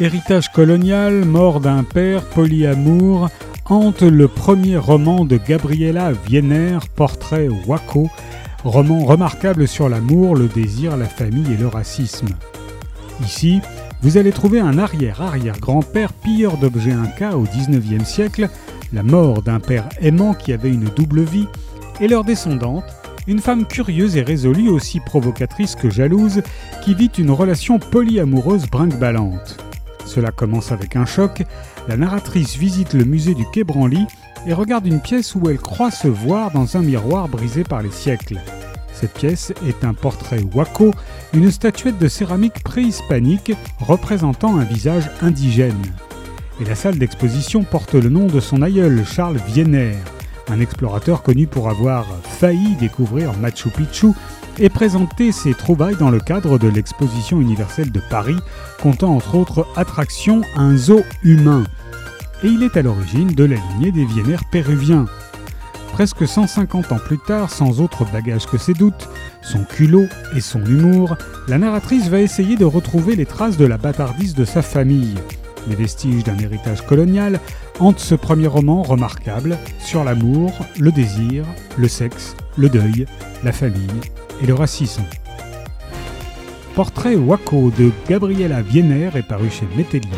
Héritage colonial, mort d'un père, polyamour, hante le premier roman de Gabriela Wiener, Portrait Waco, roman remarquable sur l'amour, le désir, la famille et le racisme. Ici, vous allez trouver un arrière-arrière-grand-père pilleur d'objets incas au XIXe siècle, la mort d'un père aimant qui avait une double vie, et leur descendante, une femme curieuse et résolue aussi provocatrice que jalouse, qui vit une relation polyamoureuse brinque-ballante. Cela commence avec un choc, la narratrice visite le musée du Quai Branly et regarde une pièce où elle croit se voir dans un miroir brisé par les siècles. Cette pièce est un portrait Waco, une statuette de céramique préhispanique représentant un visage indigène. Et la salle d'exposition porte le nom de son aïeul, Charles Wiener, un explorateur connu pour avoir failli découvrir Machu Picchu et présenter ses trouvailles dans le cadre de l'exposition universelle de Paris, comptant entre autres attractions un zoo humain. Et il est à l'origine de la lignée des Wiener péruviens. Presque 150 ans plus tard, sans autre bagage que ses doutes, son culot et son humour, la narratrice va essayer de retrouver les traces de la bâtardise de sa famille. Les vestiges d'un héritage colonial hantent ce premier roman remarquable sur l'amour, le désir, le sexe, le deuil, la famille et le racisme. Portrait Waco de Gabriela Wiener est paru chez Métellier.